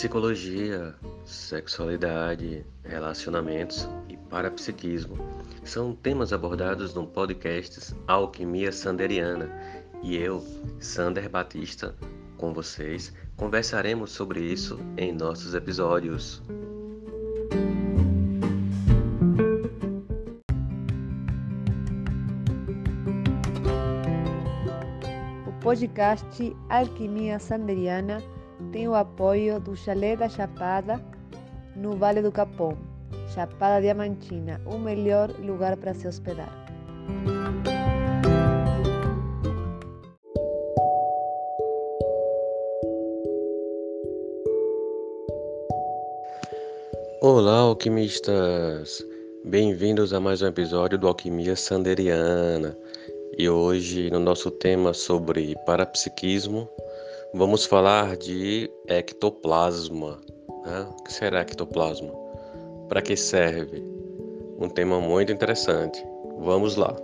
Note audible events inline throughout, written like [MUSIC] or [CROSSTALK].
Psicologia, sexualidade, relacionamentos e parapsiquismo são temas abordados no podcast Alquimia Sanderiana e eu, Sander Batista, com vocês, conversaremos sobre isso em nossos episódios. O podcast Alquimia Sanderiana tem o apoio do Chalé da Chapada, no Vale do Capão, Chapada Diamantina, o melhor lugar para se hospedar. Olá, alquimistas! Bem-vindos a mais um episódio do Alquimia Sanderiana. E hoje, no nosso tema sobre parapsiquismo, vamos falar de ectoplasma. Né? O que será ectoplasma? Para que serve? Um tema muito interessante. Vamos lá.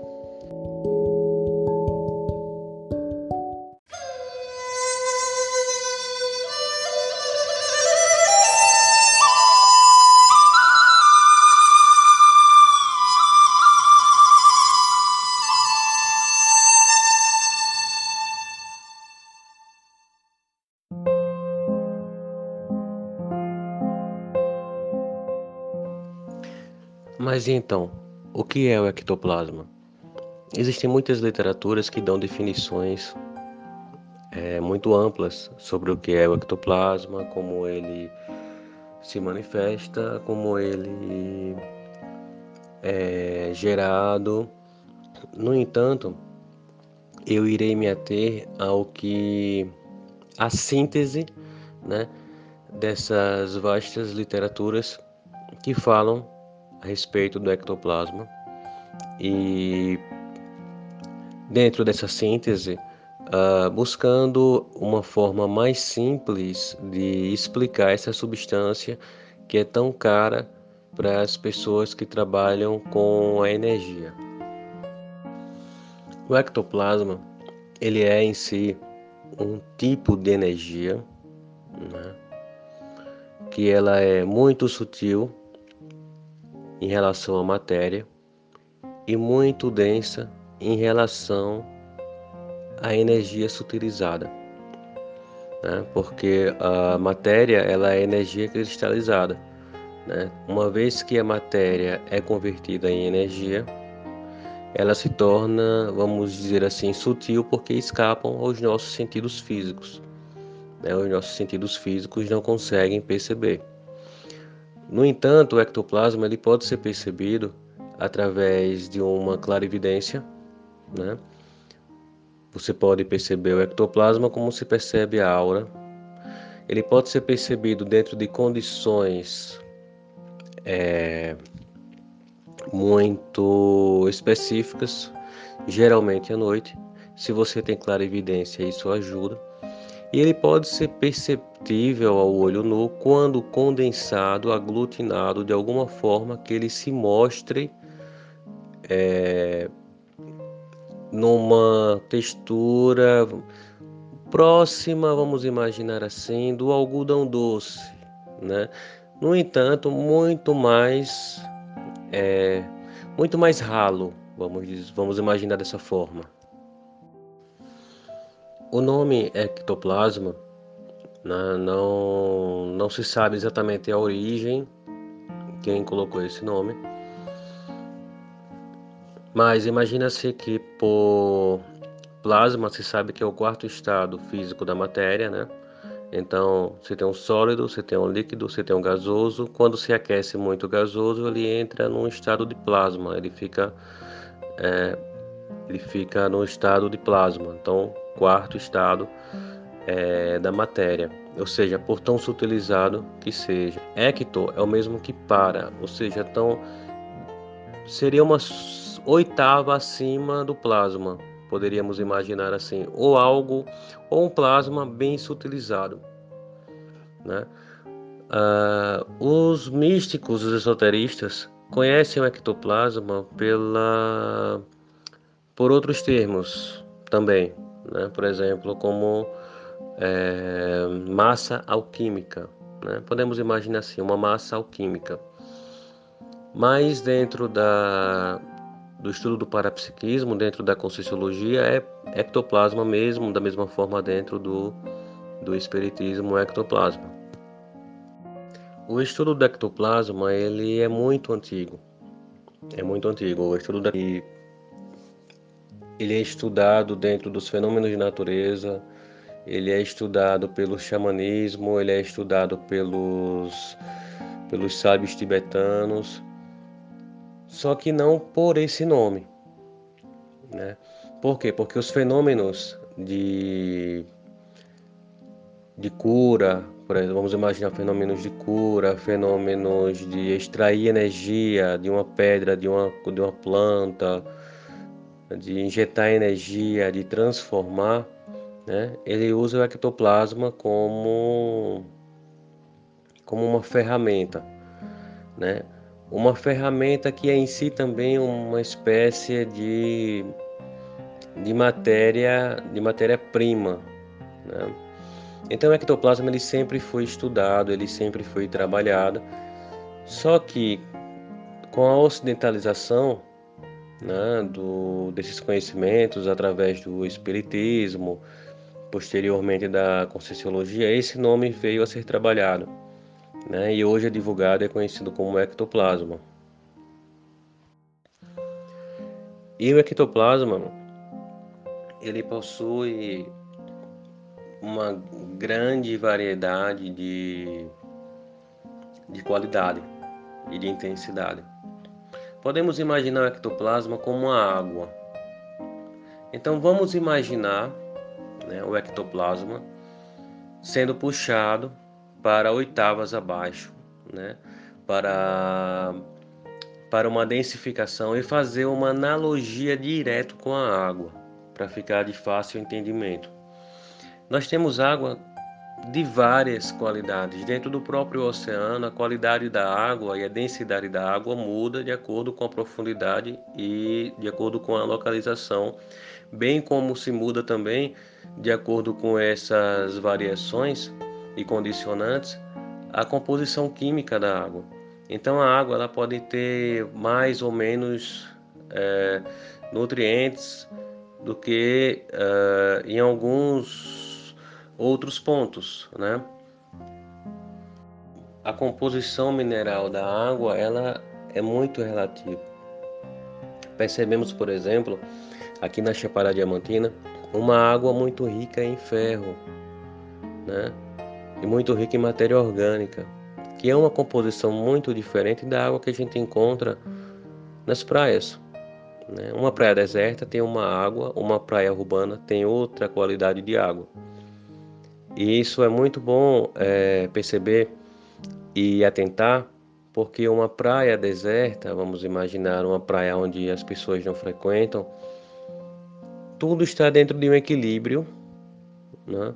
Mas então, o que é o ectoplasma? Existem muitas literaturas que dão definições é, muito amplas sobre o que é o ectoplasma, como ele se manifesta, como ele é gerado. No entanto, eu irei me ater ao que a síntese, né, dessas vastas literaturas que falam a respeito do ectoplasma e dentro dessa síntese uh, buscando uma forma mais simples de explicar essa substância que é tão cara para as pessoas que trabalham com a energia. O ectoplasma ele é em si um tipo de energia né, que ela é muito sutil em relação à matéria e muito densa em relação à energia sutilizada, né? porque a matéria ela é energia cristalizada. Né? Uma vez que a matéria é convertida em energia, ela se torna, vamos dizer assim, sutil porque escapam aos nossos sentidos físicos. Né? Os nossos sentidos físicos não conseguem perceber. No entanto, o ectoplasma ele pode ser percebido através de uma clarividência, né? Você pode perceber o ectoplasma como se percebe a aura. Ele pode ser percebido dentro de condições é, muito específicas, geralmente à noite. Se você tem clarividência, isso ajuda e ele pode ser perceptível ao olho nu quando condensado, aglutinado de alguma forma que ele se mostre é, numa textura próxima, vamos imaginar assim, do algodão doce, né? No entanto, muito mais é, muito mais ralo, vamos vamos imaginar dessa forma. O nome ectoplasma né, não, não se sabe exatamente a origem, quem colocou esse nome, mas imagina-se que por plasma se sabe que é o quarto estado físico da matéria, né? Então, você tem um sólido, você tem um líquido, você tem um gasoso. Quando se aquece muito o gasoso, ele entra num estado de plasma, ele fica, é, ele fica no estado de plasma. Então, quarto estado é, da matéria, ou seja, por tão sutilizado que seja. Ecto é o mesmo que para, ou seja, tão seria uma oitava acima do plasma, poderíamos imaginar assim, ou algo, ou um plasma bem sutilizado, né? Uh, os místicos, os esoteristas, conhecem o ectoplasma pela, por outros termos também, né? por exemplo, como é, massa alquímica. Né? Podemos imaginar assim, uma massa alquímica. Mas dentro da, do estudo do parapsiquismo, dentro da conscienciologia, é ectoplasma mesmo, da mesma forma dentro do, do espiritismo, ectoplasma. O estudo do ectoplasma ele é muito antigo. É muito antigo. O estudo da... ele é estudado dentro dos fenômenos de natureza, ele é estudado pelo xamanismo, ele é estudado pelos, pelos sábios tibetanos, só que não por esse nome. Né? Por quê? Porque os fenômenos de, de cura, por exemplo, vamos imaginar fenômenos de cura, fenômenos de extrair energia de uma pedra, de uma, de uma planta, de injetar energia, de transformar, né? ele usa o ectoplasma como, como uma ferramenta. Né? Uma ferramenta que é em si também uma espécie de, de matéria de matéria-prima. Né? Então o ectoplasma ele sempre foi estudado, ele sempre foi trabalhado, só que com a ocidentalização né, do, desses conhecimentos através do espiritismo, posteriormente da Conscienciologia, esse nome veio a ser trabalhado né, e hoje é divulgado e é conhecido como ectoplasma. E o ectoplasma ele possui uma grande variedade de, de qualidade e de intensidade. Podemos imaginar o ectoplasma como a água. Então vamos imaginar né, o ectoplasma sendo puxado para oitavas abaixo, né, para, para uma densificação e fazer uma analogia direto com a água, para ficar de fácil entendimento. Nós temos água de várias qualidades. Dentro do próprio oceano, a qualidade da água e a densidade da água muda de acordo com a profundidade e de acordo com a localização, bem como se muda também de acordo com essas variações e condicionantes a composição química da água. Então a água ela pode ter mais ou menos é, nutrientes do que é, em alguns outros pontos, né? A composição mineral da água ela é muito relativa. Percebemos, por exemplo, aqui na Chapada Diamantina, uma água muito rica em ferro, né? E muito rica em matéria orgânica, que é uma composição muito diferente da água que a gente encontra nas praias. Né? Uma praia deserta tem uma água, uma praia urbana tem outra qualidade de água. E isso é muito bom é, perceber e atentar, porque uma praia deserta, vamos imaginar uma praia onde as pessoas não frequentam, tudo está dentro de um equilíbrio, né?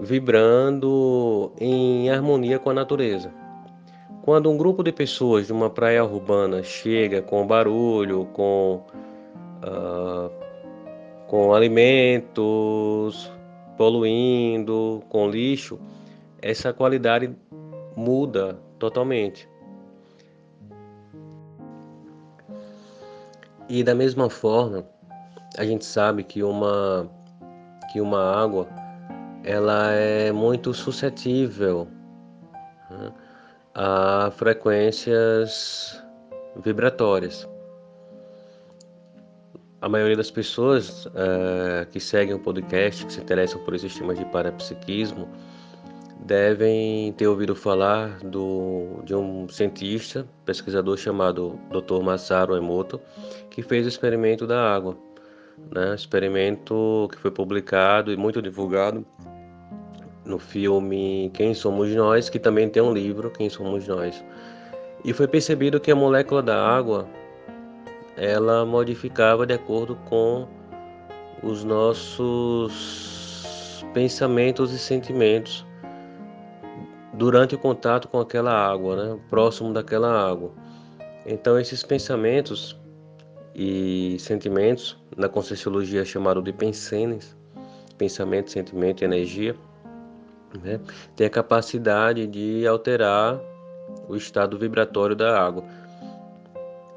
vibrando em harmonia com a natureza. Quando um grupo de pessoas de uma praia urbana chega com barulho, com, uh, com alimentos, poluindo, com lixo, essa qualidade muda totalmente. E da mesma forma, a gente sabe que uma que uma água ela é muito suscetível né, a frequências vibratórias a maioria das pessoas uh, que seguem o podcast, que se interessam por esses temas de parapsiquismo, devem ter ouvido falar do, de um cientista, pesquisador chamado Dr. Masaru Emoto, que fez o experimento da água. Né? Experimento que foi publicado e muito divulgado no filme Quem Somos Nós, que também tem um livro, Quem Somos Nós. E foi percebido que a molécula da água ela modificava de acordo com os nossos pensamentos e sentimentos durante o contato com aquela água, né? próximo daquela água. Então esses pensamentos e sentimentos, na Conscienciologia chamado de pensenes, pensamento, sentimento e energia, né, tem a capacidade de alterar o estado vibratório da água.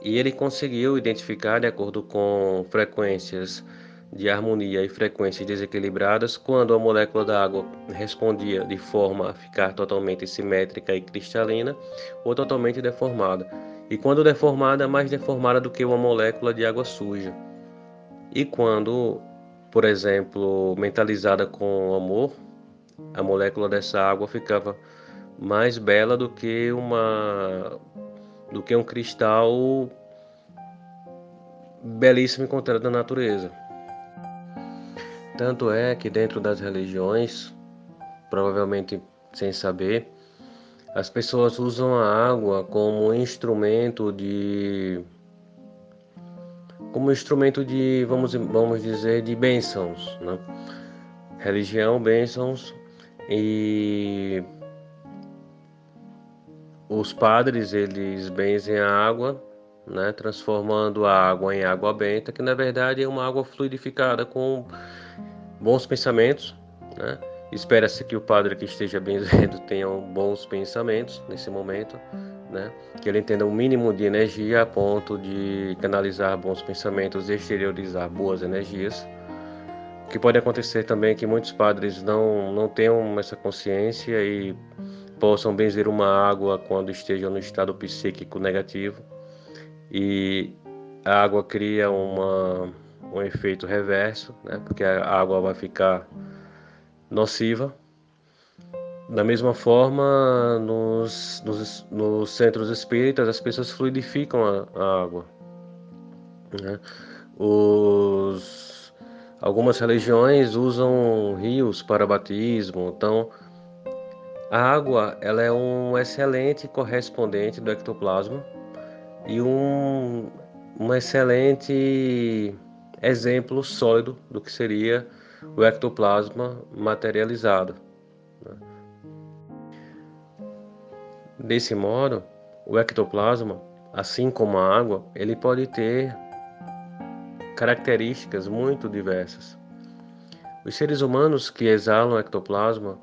E ele conseguiu identificar, de acordo com frequências de harmonia e frequências desequilibradas, quando a molécula da água respondia de forma a ficar totalmente simétrica e cristalina ou totalmente deformada. E quando deformada, mais deformada do que uma molécula de água suja. E quando, por exemplo, mentalizada com amor, a molécula dessa água ficava mais bela do que uma do que um cristal belíssimo encontrado na natureza. Tanto é que dentro das religiões, provavelmente sem saber, as pessoas usam a água como instrumento de como instrumento de vamos vamos dizer de bênçãos, né? Religião, bênçãos e os padres eles benzem a água, né, transformando a água em água benta, que na verdade é uma água fluidificada com bons pensamentos. Né? Espera-se que o padre que esteja benzendo [LAUGHS] tenha bons pensamentos nesse momento, né? que ele entenda um mínimo de energia a ponto de canalizar bons pensamentos e exteriorizar boas energias. O que pode acontecer também é que muitos padres não, não tenham essa consciência e possam benzer uma água quando estejam no estado psíquico negativo e a água cria uma um efeito reverso, né? porque a água vai ficar nociva. Da mesma forma, nos, nos, nos centros espíritas, as pessoas fluidificam a, a água. Né? Os, algumas religiões usam rios para batismo, então a água ela é um excelente correspondente do ectoplasma e um, um excelente exemplo sólido do que seria o ectoplasma materializado. Né? Desse modo, o ectoplasma, assim como a água, ele pode ter características muito diversas. Os seres humanos que exalam ectoplasma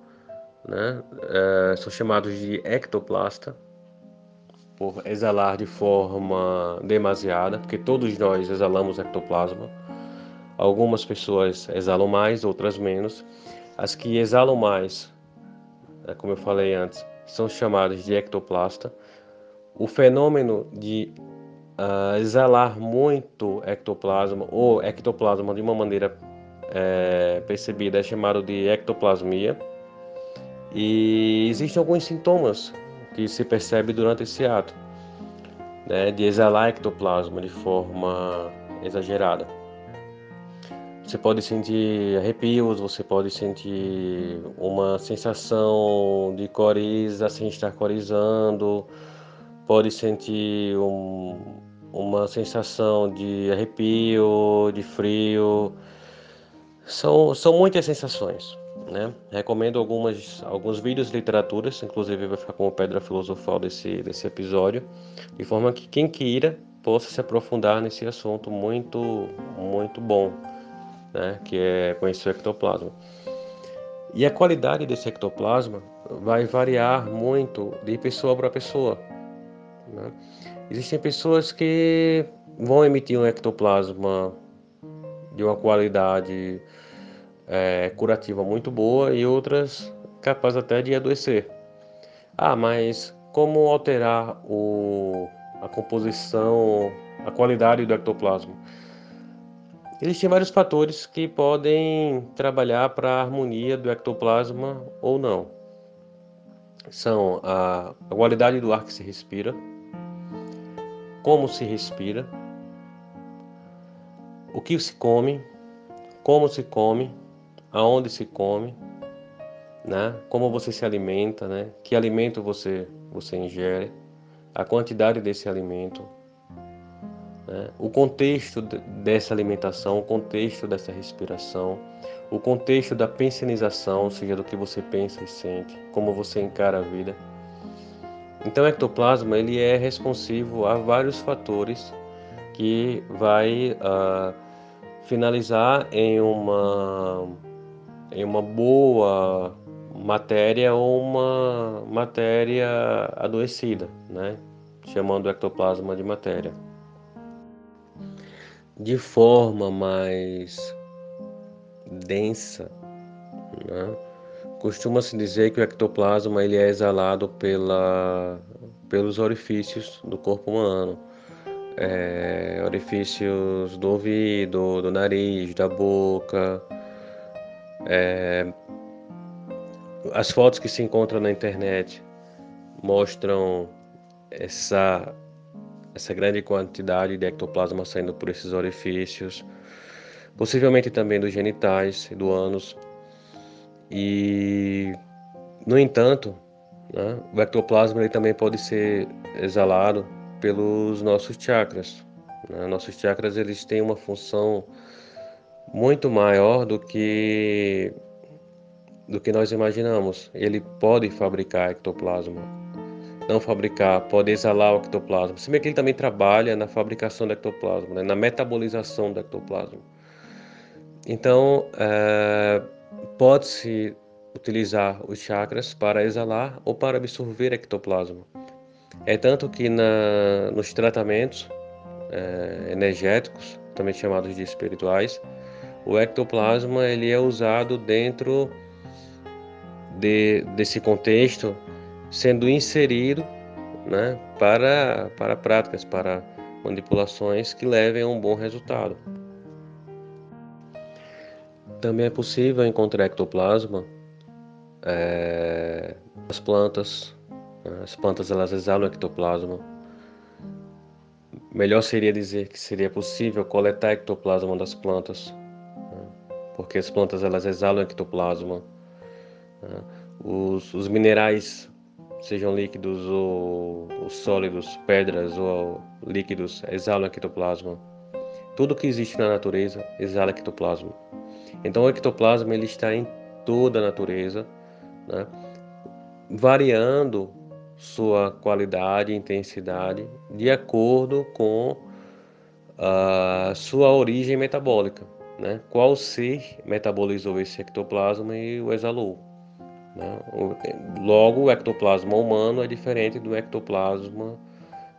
né, é, são chamados de ectoplasta, por exalar de forma demasiada, porque todos nós exalamos ectoplasma. Algumas pessoas exalam mais, outras menos. As que exalam mais, é como eu falei antes, são chamadas de ectoplasta. O fenômeno de uh, exalar muito ectoplasma ou ectoplasma de uma maneira é, percebida é chamado de ectoplasmia. E existem alguns sintomas que se percebe durante esse ato, né, de exalar ectoplasma de forma exagerada. Você pode sentir arrepios, você pode sentir uma sensação de coriza sem estar corizando, pode sentir um, uma sensação de arrepio, de frio. São, são muitas sensações. Né? Recomendo algumas, alguns vídeos de literaturas, inclusive vai ficar como pedra filosofal desse, desse episódio, de forma que quem queira possa se aprofundar nesse assunto muito, muito bom né, que é conhecer o ectoplasma. E a qualidade desse ectoplasma vai variar muito de pessoa para pessoa. Né? Existem pessoas que vão emitir um ectoplasma de uma qualidade é, curativa muito boa e outras capazes até de adoecer. Ah, mas como alterar o, a composição, a qualidade do ectoplasma? Existem vários fatores que podem trabalhar para a harmonia do ectoplasma ou não. São a, a qualidade do ar que se respira, como se respira, o que se come, como se come, aonde se come, né? Como você se alimenta, né? Que alimento você você ingere, a quantidade desse alimento, né? O contexto dessa alimentação, o contexto dessa respiração, o contexto da pensionização, ou seja, do que você pensa e sente, como você encara a vida. Então, o ectoplasma ele é responsivo a vários fatores que vai uh, finalizar em uma em uma boa matéria ou uma matéria adoecida, né? chamando o ectoplasma de matéria. De forma mais densa, né? costuma-se dizer que o ectoplasma ele é exalado pela, pelos orifícios do corpo humano, é, orifícios do ouvido, do nariz, da boca. É, as fotos que se encontram na internet mostram essa, essa grande quantidade de ectoplasma saindo por esses orifícios, possivelmente também dos genitais e do ânus. E, no entanto, né, o ectoplasma ele também pode ser exalado pelos nossos chakras. Né? Nossos chakras eles têm uma função muito maior do que do que nós imaginamos. Ele pode fabricar ectoplasma, não fabricar, pode exalar o ectoplasma. Se bem que ele também trabalha na fabricação do ectoplasma, né? na metabolização do ectoplasma. Então, é, pode-se utilizar os chakras para exalar ou para absorver ectoplasma. É tanto que na, nos tratamentos é, energéticos, também chamados de espirituais, o ectoplasma ele é usado dentro de, desse contexto, sendo inserido né, para, para práticas, para manipulações que levem a um bom resultado. Também é possível encontrar ectoplasma é, nas plantas. Né, as plantas elas exalam ectoplasma. Melhor seria dizer que seria possível coletar ectoplasma das plantas, porque as plantas elas exalam ectoplasma. Né. Os, os minerais, sejam líquidos ou, ou sólidos, pedras ou líquidos, exalam ectoplasma. Tudo que existe na natureza exala ectoplasma. Então o ectoplasma ele está em toda a natureza, né? variando sua qualidade e intensidade de acordo com a sua origem metabólica. Né? Qual ser metabolizou esse ectoplasma e o exalou? Né? Logo, o ectoplasma humano é diferente do ectoplasma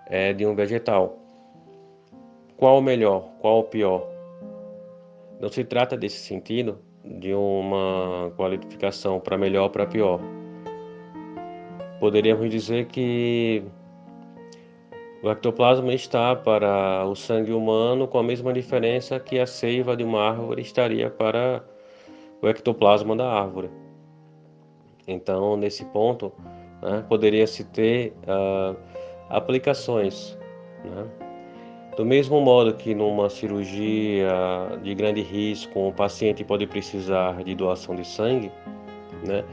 é, de um vegetal. Qual o melhor? Qual o pior? Não se trata desse sentido de uma qualificação para melhor ou para pior. Poderíamos dizer que o ectoplasma está para o sangue humano com a mesma diferença que a seiva de uma árvore estaria para o ectoplasma da árvore. Então, nesse ponto, né, poderia-se ter uh, aplicações. Né? Do mesmo modo que numa cirurgia de grande risco, o paciente pode precisar de doação de sangue, né?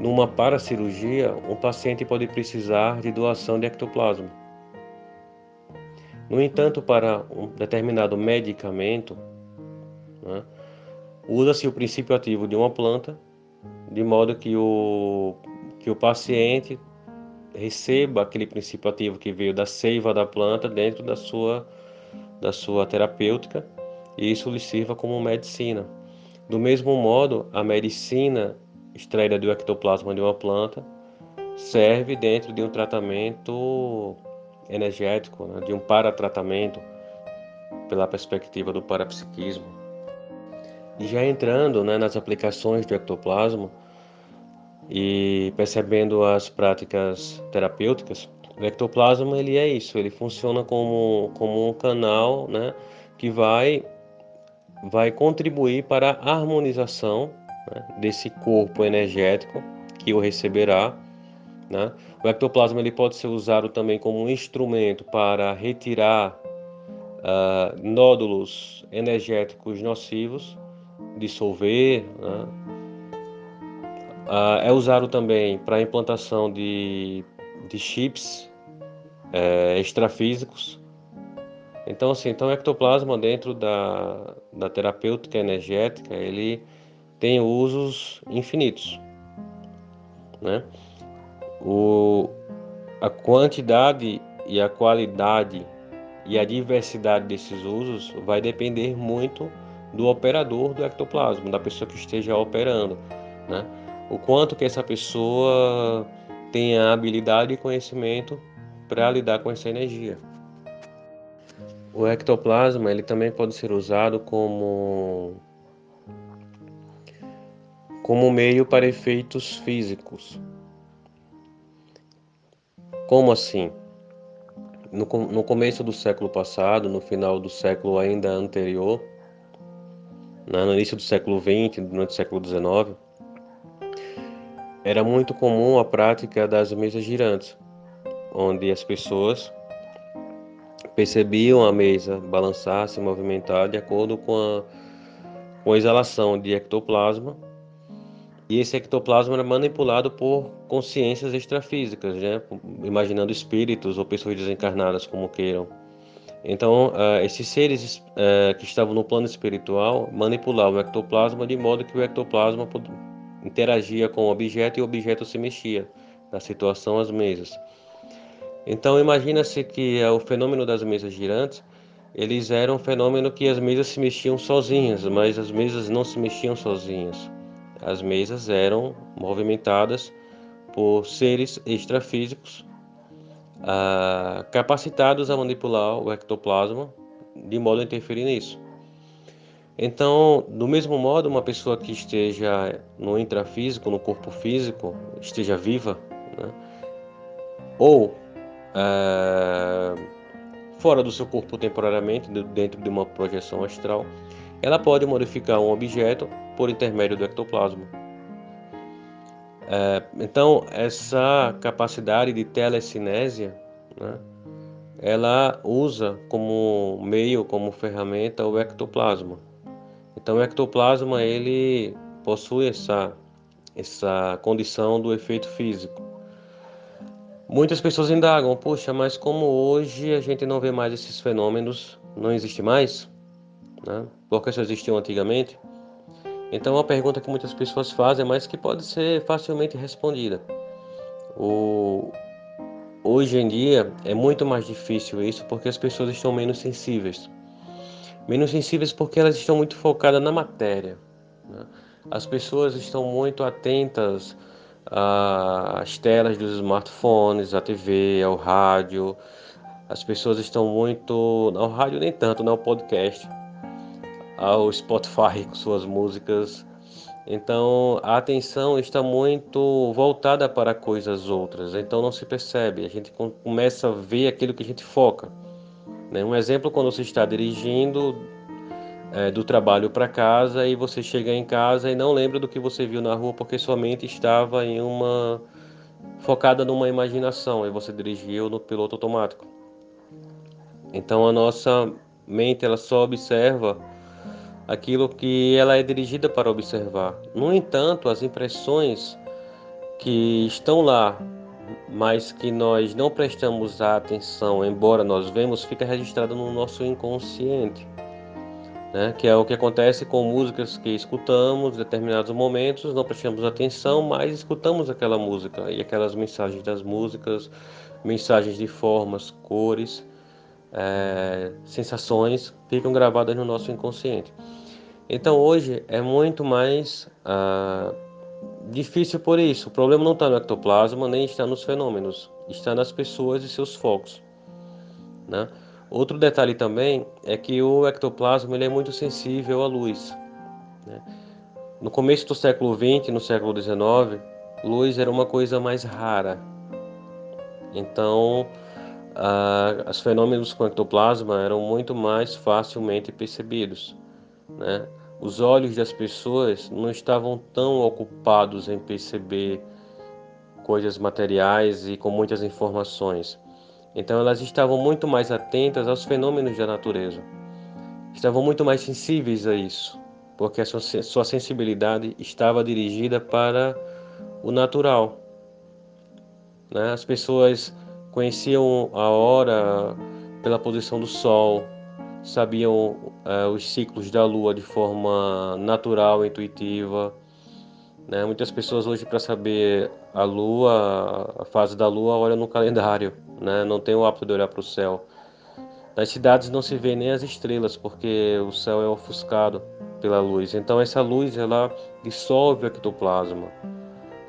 Numa paracirurgia, um paciente pode precisar de doação de ectoplasma. No entanto, para um determinado medicamento, né, usa-se o princípio ativo de uma planta, de modo que o, que o paciente receba aquele princípio ativo que veio da seiva da planta dentro da sua da sua terapêutica e isso lhe sirva como medicina. Do mesmo modo, a medicina extraída do ectoplasma de uma planta serve dentro de um tratamento energético, né, de um paratratamento, pela perspectiva do parapsiquismo. E já entrando né, nas aplicações do ectoplasma e percebendo as práticas terapêuticas, o ectoplasma ele é isso, ele funciona como, como um canal né, que vai, vai contribuir para a harmonização né, desse corpo energético que o receberá. Né? O ectoplasma ele pode ser usado também como um instrumento para retirar uh, nódulos energéticos nocivos, dissolver. Né? Uh, é usado também para implantação de de chips é, extrafísicos. Então, assim, então o ectoplasma dentro da, da terapêutica energética, ele tem usos infinitos, né? O, a quantidade e a qualidade e a diversidade desses usos vai depender muito do operador do ectoplasma, da pessoa que esteja operando, né? o quanto que essa pessoa tem a habilidade e conhecimento para lidar com essa energia. O ectoplasma ele também pode ser usado como como meio para efeitos físicos. Como assim? No, no começo do século passado, no final do século ainda anterior, né, no início do século XX, durante o século XIX, era muito comum a prática das mesas girantes, onde as pessoas percebiam a mesa balançar, se movimentar de acordo com a, com a exalação de ectoplasma. E esse ectoplasma era manipulado por consciências extrafísicas, né? imaginando espíritos ou pessoas desencarnadas, como queiram. Então, uh, esses seres uh, que estavam no plano espiritual manipulavam o ectoplasma de modo que o ectoplasma interagia com o objeto e o objeto se mexia na situação às mesas. Então imagina-se que é o fenômeno das mesas girantes, eles eram um fenômeno que as mesas se mexiam sozinhas, mas as mesas não se mexiam sozinhas. As mesas eram movimentadas por seres extrafísicos ah, capacitados a manipular o ectoplasma de modo a interferir nisso. Então, do mesmo modo, uma pessoa que esteja no intrafísico, no corpo físico, esteja viva, né? ou é, fora do seu corpo temporariamente, dentro de uma projeção astral, ela pode modificar um objeto por intermédio do ectoplasma. É, então, essa capacidade de telecinésia, né, ela usa como meio, como ferramenta, o ectoplasma. Então, o ectoplasma ele possui essa, essa condição do efeito físico. Muitas pessoas indagam, poxa, mas como hoje a gente não vê mais esses fenômenos, não existe mais? Né? Porque só existiam antigamente? Então, uma pergunta que muitas pessoas fazem, mas que pode ser facilmente respondida. O... Hoje em dia é muito mais difícil isso porque as pessoas estão menos sensíveis. Menos sensíveis porque elas estão muito focadas na matéria. Né? As pessoas estão muito atentas as telas dos smartphones, a TV, ao rádio. As pessoas estão muito. Ao rádio nem tanto, não, né, podcast. Ao Spotify com suas músicas. Então a atenção está muito voltada para coisas outras, então não se percebe. A gente começa a ver aquilo que a gente foca. Né? Um exemplo, quando você está dirigindo, é, do trabalho para casa e você chega em casa e não lembra do que você viu na rua porque sua mente estava em uma focada numa imaginação e você dirigiu no piloto automático. Então a nossa mente ela só observa aquilo que ela é dirigida para observar. No entanto, as impressões que estão lá, mas que nós não prestamos atenção, embora nós vemos, fica registrado no nosso inconsciente né? que é o que acontece com músicas que escutamos em determinados momentos, não prestamos atenção, mas escutamos aquela música e aquelas mensagens das músicas, mensagens de formas, cores, é, sensações ficam gravadas no nosso inconsciente. Então hoje é muito mais ah, difícil por isso. O problema não está no ectoplasma nem está nos fenômenos, está nas pessoas e seus focos. Né? Outro detalhe também é que o ectoplasma ele é muito sensível à luz. Né? No começo do século XX, no século XIX, luz era uma coisa mais rara. Então, ah, os fenômenos com ectoplasma eram muito mais facilmente percebidos. Né? Os olhos das pessoas não estavam tão ocupados em perceber coisas materiais e com muitas informações. Então elas estavam muito mais atentas aos fenômenos da natureza. Estavam muito mais sensíveis a isso, porque a sua, sensibilidade estava dirigida para o natural. Né? As pessoas conheciam a hora pela posição do sol, sabiam uh, os ciclos da lua de forma natural, intuitiva. Né? Muitas pessoas hoje, para saber a lua, a fase da lua, olham no calendário né? não tem o hábito de olhar para o céu. Nas cidades não se vê nem as estrelas, porque o céu é ofuscado pela luz. Então essa luz ela dissolve o ectoplasma.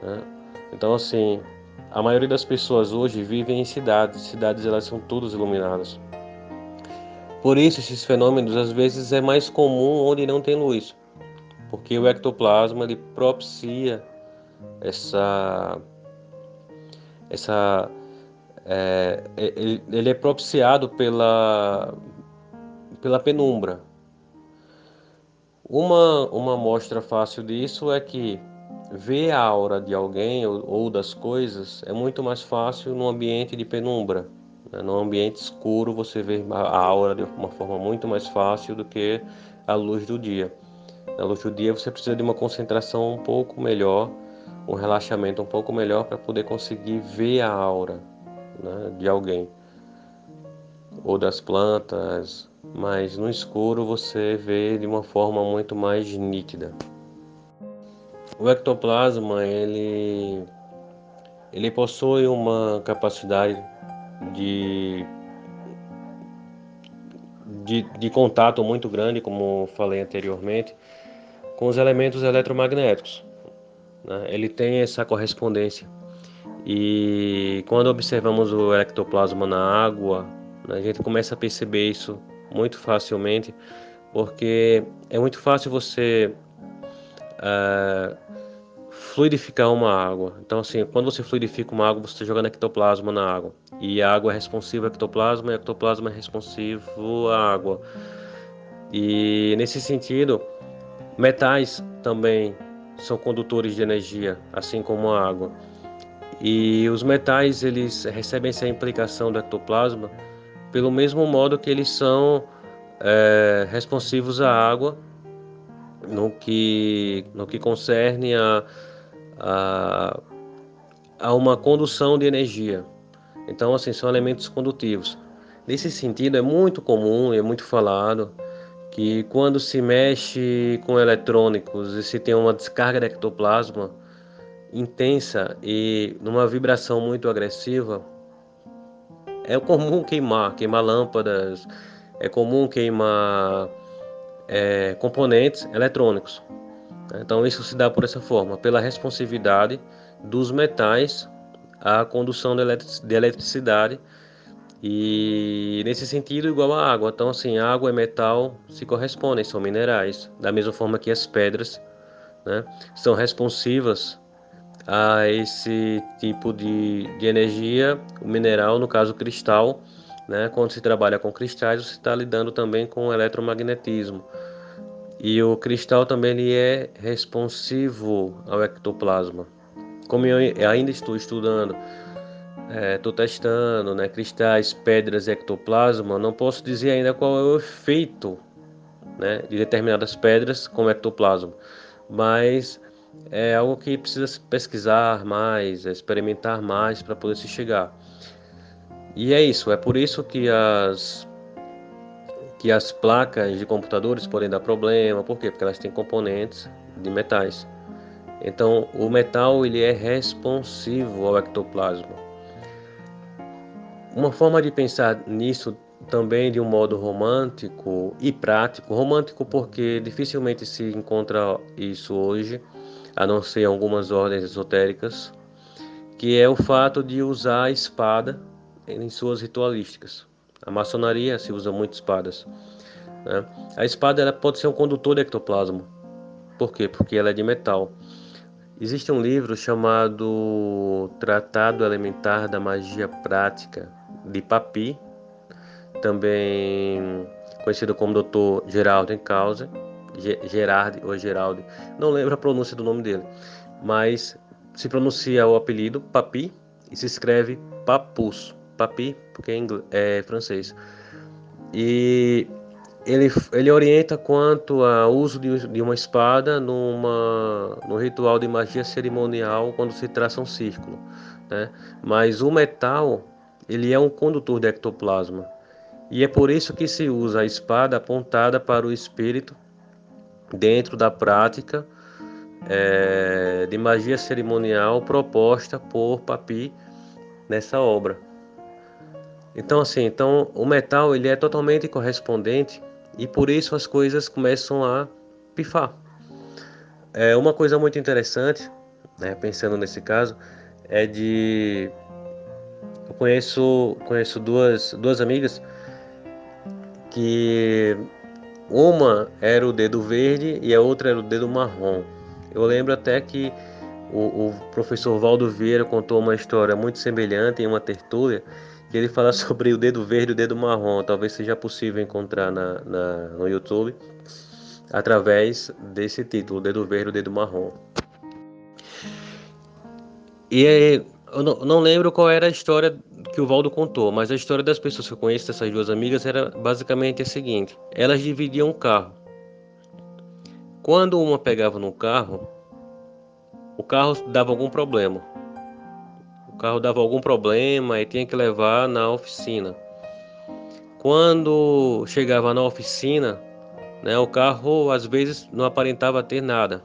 Né? Então, assim, a maioria das pessoas hoje vivem em cidades, cidades elas são todas iluminadas. Por isso, esses fenômenos às vezes é mais comum onde não tem luz, porque o ectoplasma ele propicia essa essa é, ele, ele é propiciado pela pela penumbra. Uma uma mostra fácil disso é que ver a aura de alguém ou, ou das coisas é muito mais fácil no ambiente de penumbra. Né? No ambiente escuro você vê a aura de uma forma muito mais fácil do que a luz do dia. Na luz do dia você precisa de uma concentração um pouco melhor, um relaxamento um pouco melhor para poder conseguir ver a aura né, de alguém ou das plantas, mas no escuro você vê de uma forma muito mais nítida. O ectoplasma ele ele possui uma capacidade de, de, de contato muito grande, como falei anteriormente, com os elementos eletromagnéticos. Né? Ele tem essa correspondência. E quando observamos o ectoplasma na água, a gente começa a perceber isso muito facilmente, porque é muito fácil você uh, fluidificar uma água. Então, assim, quando você fluidifica uma água, você está jogando ectoplasma na água. E a água é responsiva ao ectoplasma e o ectoplasma é responsivo à água. E nesse sentido, metais também são condutores de energia, assim como a água. E os metais, eles recebem essa implicação do ectoplasma pelo mesmo modo que eles são é, responsivos à água no que, no que concerne a, a, a uma condução de energia. Então, assim, são elementos condutivos. Nesse sentido, é muito comum é muito falado que quando se mexe com eletrônicos e se tem uma descarga de ectoplasma intensa e numa vibração muito agressiva, é comum queimar, queimar lâmpadas, é comum queimar é, componentes eletrônicos. Então isso se dá por essa forma, pela responsividade dos metais à condução de eletricidade e nesse sentido igual a água. Então assim, água e metal se correspondem, são minerais, da mesma forma que as pedras né, são responsivas a esse tipo de, de energia, o mineral, no caso o cristal, né, quando se trabalha com cristais, você está lidando também com eletromagnetismo. E o cristal também ele é responsivo ao ectoplasma. Como eu ainda estou estudando, estou é, testando né, cristais, pedras e ectoplasma, não posso dizer ainda qual é o efeito né, de determinadas pedras com ectoplasma, mas é algo que precisa pesquisar mais, experimentar mais para poder se chegar. E é isso, é por isso que as que as placas de computadores podem dar problema, por quê? Porque elas têm componentes de metais. Então, o metal ele é responsivo ao ectoplasma. Uma forma de pensar nisso também de um modo romântico e prático, romântico porque dificilmente se encontra isso hoje, a não ser algumas ordens esotéricas, que é o fato de usar a espada em suas ritualísticas. A maçonaria se usa muito espadas. Né? A espada ela pode ser um condutor de ectoplasma. Por quê? Porque ela é de metal. Existe um livro chamado Tratado Elementar da Magia Prática de Papi, também conhecido como Dr. Geraldo Encausa, Gerard ou Geraldo, não lembro a pronúncia do nome dele, mas se pronuncia o apelido Papi e se escreve Papus. Papi, porque é, inglês, é francês. E ele, ele orienta quanto ao uso de, de uma espada numa, no ritual de magia cerimonial quando se traça um círculo. Né? Mas o metal ele é um condutor de ectoplasma. E é por isso que se usa a espada apontada para o espírito dentro da prática é, de magia cerimonial proposta por Papi nessa obra. Então assim, então o metal ele é totalmente correspondente e por isso as coisas começam a pifar. É uma coisa muito interessante né, pensando nesse caso, é de eu conheço conheço duas duas amigas que uma era o dedo verde e a outra era o dedo marrom. Eu lembro até que o, o professor Valdo Vieira contou uma história muito semelhante em uma tertúlia que ele fala [LAUGHS] sobre o dedo verde e o dedo marrom. Talvez seja possível encontrar na, na, no YouTube através desse título, dedo verde e o dedo marrom. E aí, eu não, não, lembro qual era a história que o Valdo contou, mas a história das pessoas que eu conheço, dessas duas amigas, era basicamente a seguinte: elas dividiam um carro. Quando uma pegava no carro, o carro dava algum problema. O carro dava algum problema e tinha que levar na oficina. Quando chegava na oficina, né, o carro às vezes não aparentava ter nada.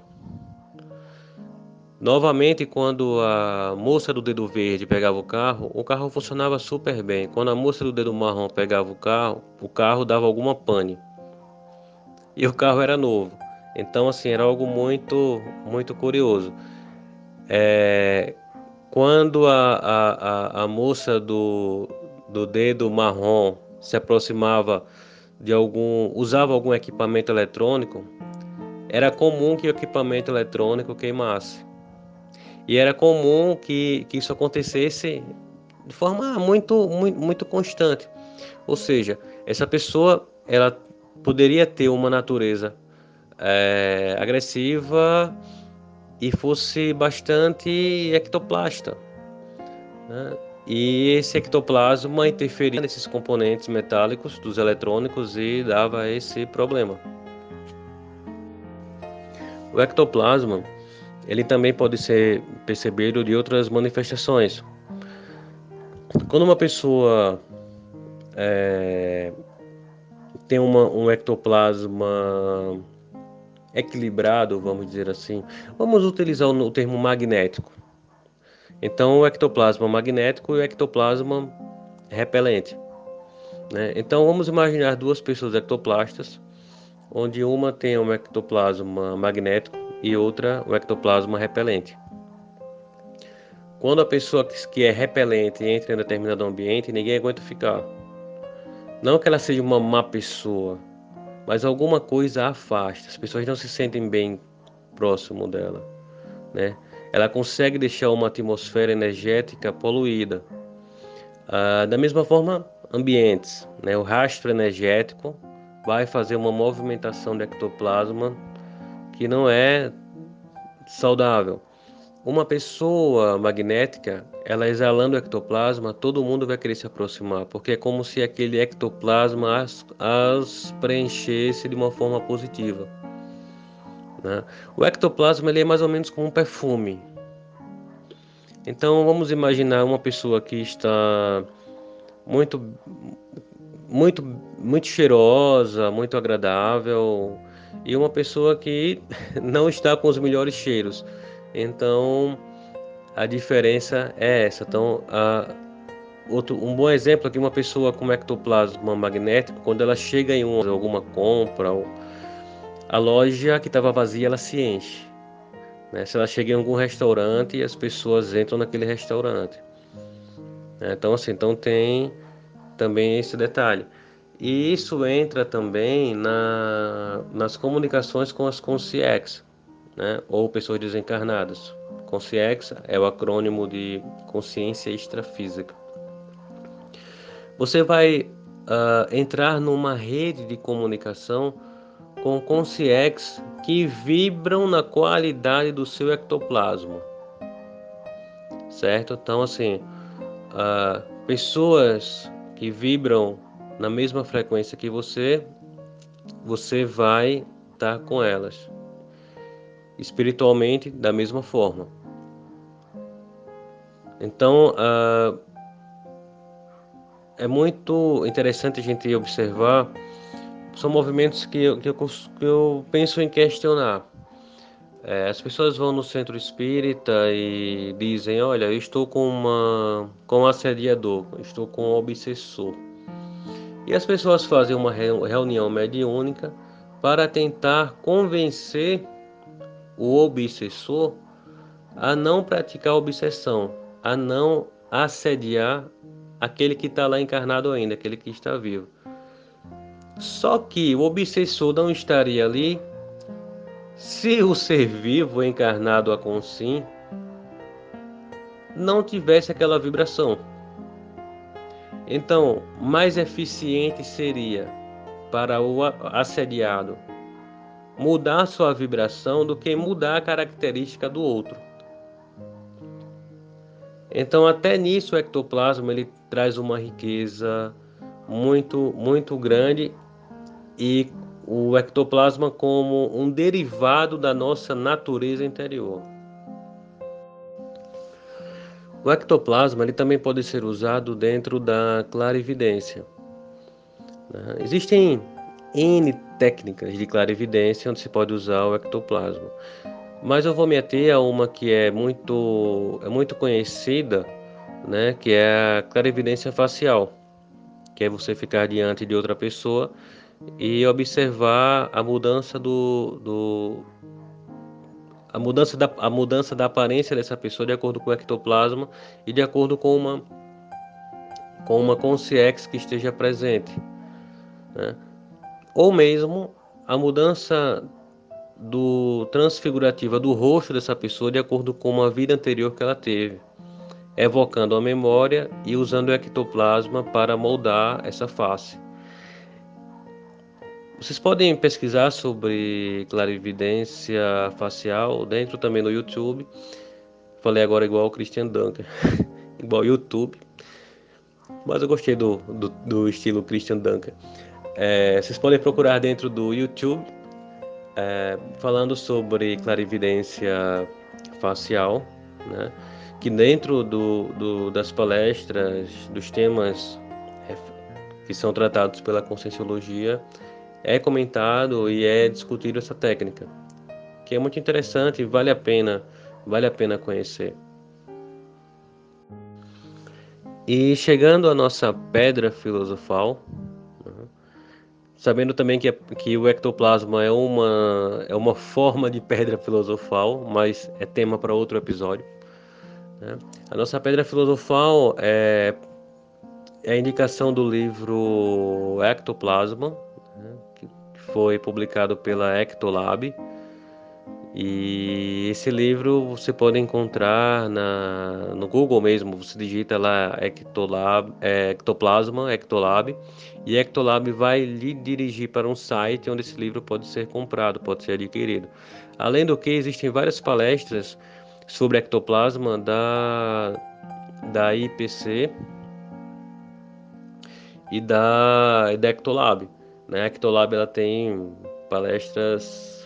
Novamente, quando a moça do dedo verde pegava o carro, o carro funcionava super bem. Quando a moça do dedo marrom pegava o carro, o carro dava alguma pane. E o carro era novo. Então, assim, era algo muito, muito curioso. É, quando a, a, a, moça do, do dedo marrom se aproximava de algum, usava algum equipamento eletrônico, era comum que o equipamento eletrônico queimasse. E era comum que, que isso acontecesse de forma muito, muito, muito constante. Ou seja, essa pessoa ela poderia ter uma natureza é, agressiva, e fosse bastante ectoplasta. Né? E esse ectoplasma interferia nesses componentes metálicos dos eletrônicos e dava esse problema. O ectoplasma ele também pode ser percebido de outras manifestações. Quando uma pessoa é, tem uma, um ectoplasma equilibrado, vamos dizer assim. Vamos utilizar o termo magnético. Então, o ectoplasma magnético e o ectoplasma repelente. Né? Então, vamos imaginar duas pessoas ectoplastas, onde uma tem um ectoplasma magnético e outra o um ectoplasma repelente. Quando a pessoa que é repelente entra em determinado ambiente, ninguém aguenta ficar. Não que ela seja uma má pessoa, mas alguma coisa afasta. As pessoas não se sentem bem próximo dela, né? Ela consegue deixar uma atmosfera energética poluída. Ah, da mesma forma, ambientes, né? O rastro energético vai fazer uma movimentação do ectoplasma que não é saudável. Uma pessoa magnética, ela exalando o ectoplasma, todo mundo vai querer se aproximar, porque é como se aquele ectoplasma as, as preenchesse de uma forma positiva. Né? O ectoplasma ele é mais ou menos como um perfume. Então vamos imaginar uma pessoa que está muito, muito, muito cheirosa, muito agradável, e uma pessoa que [LAUGHS] não está com os melhores cheiros. Então, a diferença é essa. Então, a, outro, um bom exemplo aqui, uma pessoa com ectoplasma magnético, quando ela chega em uma, alguma compra, a loja que estava vazia, ela se enche. Né? Se ela chega em algum restaurante, as pessoas entram naquele restaurante. Né? Então, assim, então tem também esse detalhe. E isso entra também na, nas comunicações com as consciex né, ou pessoas desencarnadas. Consciex é o acrônimo de consciência extrafísica. Você vai uh, entrar numa rede de comunicação com consciex que vibram na qualidade do seu ectoplasma, certo? Então, assim, uh, pessoas que vibram na mesma frequência que você, você vai estar com elas espiritualmente da mesma forma. Então, uh, é muito interessante a gente observar. São movimentos que eu, que eu, que eu penso em questionar. É, as pessoas vão no centro espírita e dizem: Olha, eu estou com, uma, com um assediador, estou com um obsessor. E as pessoas fazem uma reunião mediúnica para tentar convencer o obsessor a não praticar obsessão, a não assediar aquele que está lá encarnado ainda, aquele que está vivo. Só que o obsessor não estaria ali se o ser vivo encarnado a consim não tivesse aquela vibração. Então, mais eficiente seria para o assediado mudar sua vibração do que mudar a característica do outro. Então, até nisso o ectoplasma ele traz uma riqueza muito muito grande e o ectoplasma como um derivado da nossa natureza interior. O ectoplasma ele também pode ser usado dentro da clarividência. Né? Existem N técnicas de clarividência onde se pode usar o ectoplasma. Mas eu vou me ater a uma que é muito, é muito conhecida, né, que é a clarividência facial, que é você ficar diante de outra pessoa e observar a mudança do, do a mudança da a mudança da aparência dessa pessoa de acordo com o ectoplasma e de acordo com uma com uma consciência que esteja presente, né? ou mesmo a mudança do transfigurativa do rosto dessa pessoa de acordo com uma vida anterior que ela teve, evocando a memória e usando o ectoplasma para moldar essa face. Vocês podem pesquisar sobre clarividência facial dentro também no YouTube. Falei agora igual o Christian Dunker, [LAUGHS] igual YouTube. Mas eu gostei do, do, do estilo Christian Dunker. É, vocês podem procurar dentro do YouTube é, falando sobre clarividência facial, né? que dentro do, do, das palestras, dos temas é, que são tratados pela Conscienciologia, é comentado e é discutido essa técnica, que é muito interessante e vale a pena, vale a pena conhecer. E chegando à nossa pedra filosofal, Sabendo também que, é, que o ectoplasma é uma, é uma forma de pedra filosofal, mas é tema para outro episódio. Né? A nossa pedra filosofal é, é a indicação do livro Ectoplasma, né? que foi publicado pela Ectolab e esse livro você pode encontrar na, no Google mesmo, você digita lá Ectolab, é, Ectoplasma, Ectolab, e Ectolab vai lhe dirigir para um site onde esse livro pode ser comprado, pode ser adquirido. Além do que, existem várias palestras sobre ectoplasma da, da IPC e da, da Ectolab. Né? A Ectolab ela tem palestras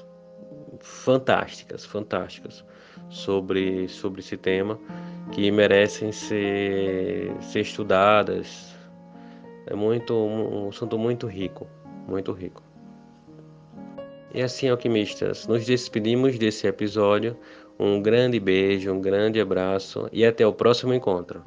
fantásticas, fantásticas sobre, sobre esse tema que merecem ser, ser estudadas. É muito um assunto muito rico, muito rico. E assim, alquimistas, nos despedimos desse episódio. Um grande beijo, um grande abraço e até o próximo encontro.